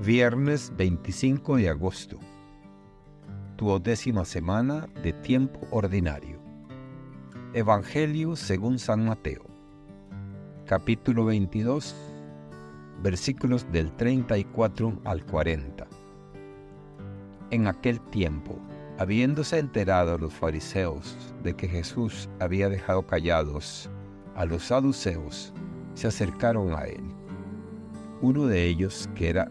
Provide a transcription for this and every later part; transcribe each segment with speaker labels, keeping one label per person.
Speaker 1: Viernes 25 de agosto. Duodécima semana de tiempo ordinario. Evangelio según San Mateo. Capítulo 22. Versículos del 34 al 40. En aquel tiempo, habiéndose enterado los fariseos de que Jesús había dejado callados a los saduceos, se acercaron a él. Uno de ellos, que era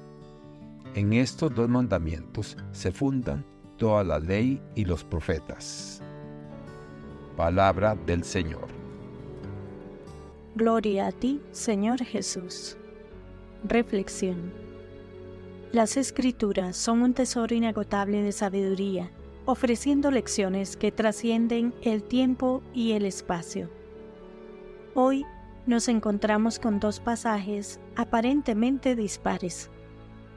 Speaker 1: En estos dos mandamientos se fundan toda la ley y los profetas. Palabra del Señor.
Speaker 2: Gloria a ti, Señor Jesús. Reflexión. Las escrituras son un tesoro inagotable de sabiduría, ofreciendo lecciones que trascienden el tiempo y el espacio. Hoy nos encontramos con dos pasajes aparentemente dispares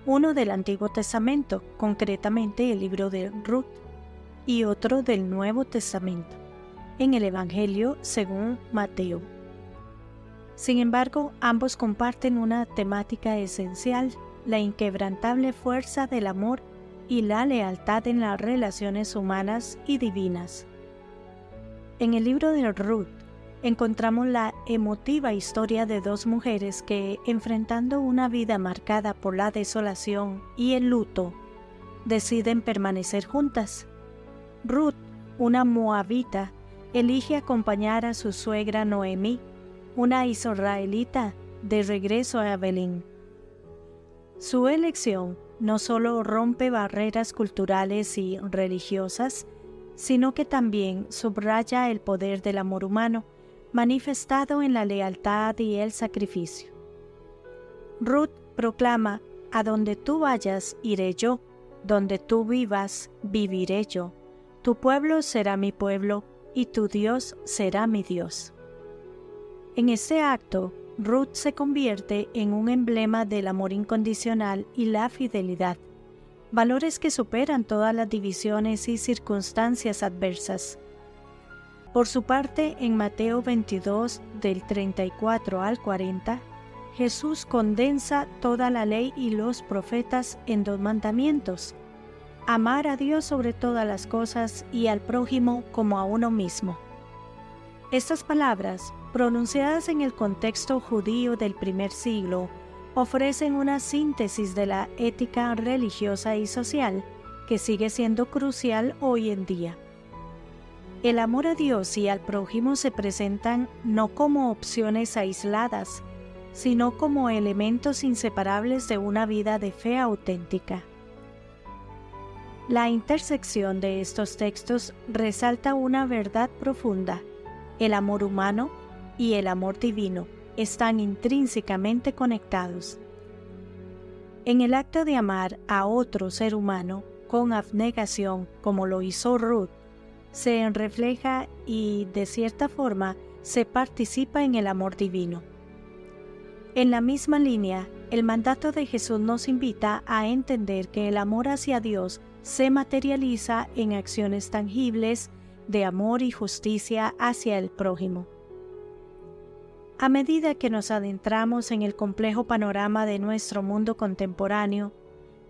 Speaker 2: uno del Antiguo Testamento, concretamente el libro de Ruth, y otro del Nuevo Testamento, en el Evangelio según Mateo. Sin embargo, ambos comparten una temática esencial, la inquebrantable fuerza del amor y la lealtad en las relaciones humanas y divinas. En el libro de Ruth, encontramos la emotiva historia de dos mujeres que, enfrentando una vida marcada por la desolación y el luto, deciden permanecer juntas. Ruth, una moabita, elige acompañar a su suegra Noemí, una israelita, de regreso a Belén. Su elección no solo rompe barreras culturales y religiosas, sino que también subraya el poder del amor humano manifestado en la lealtad y el sacrificio. Ruth proclama, a donde tú vayas, iré yo, donde tú vivas, viviré yo. Tu pueblo será mi pueblo, y tu Dios será mi Dios. En este acto, Ruth se convierte en un emblema del amor incondicional y la fidelidad, valores que superan todas las divisiones y circunstancias adversas. Por su parte, en Mateo 22, del 34 al 40, Jesús condensa toda la ley y los profetas en dos mandamientos. Amar a Dios sobre todas las cosas y al prójimo como a uno mismo. Estas palabras, pronunciadas en el contexto judío del primer siglo, ofrecen una síntesis de la ética religiosa y social que sigue siendo crucial hoy en día. El amor a Dios y al prójimo se presentan no como opciones aisladas, sino como elementos inseparables de una vida de fe auténtica. La intersección de estos textos resalta una verdad profunda. El amor humano y el amor divino están intrínsecamente conectados. En el acto de amar a otro ser humano con abnegación, como lo hizo Ruth, se refleja y de cierta forma se participa en el amor divino. En la misma línea, el mandato de Jesús nos invita a entender que el amor hacia Dios se materializa en acciones tangibles de amor y justicia hacia el prójimo. A medida que nos adentramos en el complejo panorama de nuestro mundo contemporáneo,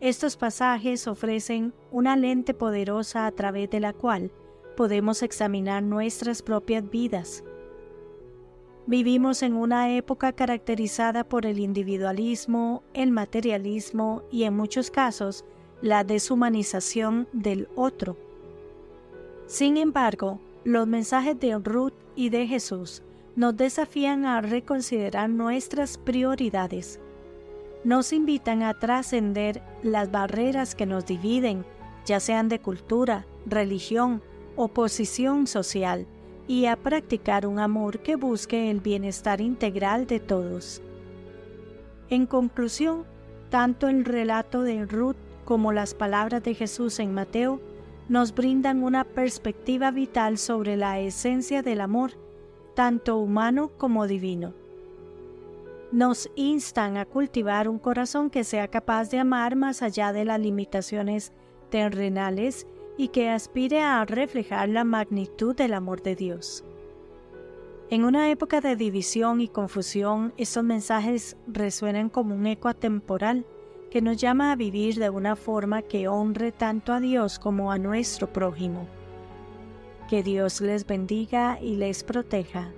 Speaker 2: estos pasajes ofrecen una lente poderosa a través de la cual podemos examinar nuestras propias vidas. Vivimos en una época caracterizada por el individualismo, el materialismo y en muchos casos la deshumanización del otro. Sin embargo, los mensajes de Ruth y de Jesús nos desafían a reconsiderar nuestras prioridades. Nos invitan a trascender las barreras que nos dividen, ya sean de cultura, religión, oposición social y a practicar un amor que busque el bienestar integral de todos. En conclusión, Tanto el relato de Ruth como las palabras de Jesús en Mateo nos brindan una perspectiva vital sobre la esencia del amor, tanto humano como divino. Nos instan a cultivar un corazón que sea capaz de amar más allá de las limitaciones terrenales y que aspire a reflejar la magnitud del amor de Dios. En una época de división y confusión, estos mensajes resuenan como un eco atemporal que nos llama a vivir de una forma que honre tanto a Dios como a nuestro prójimo. Que Dios les bendiga y les proteja.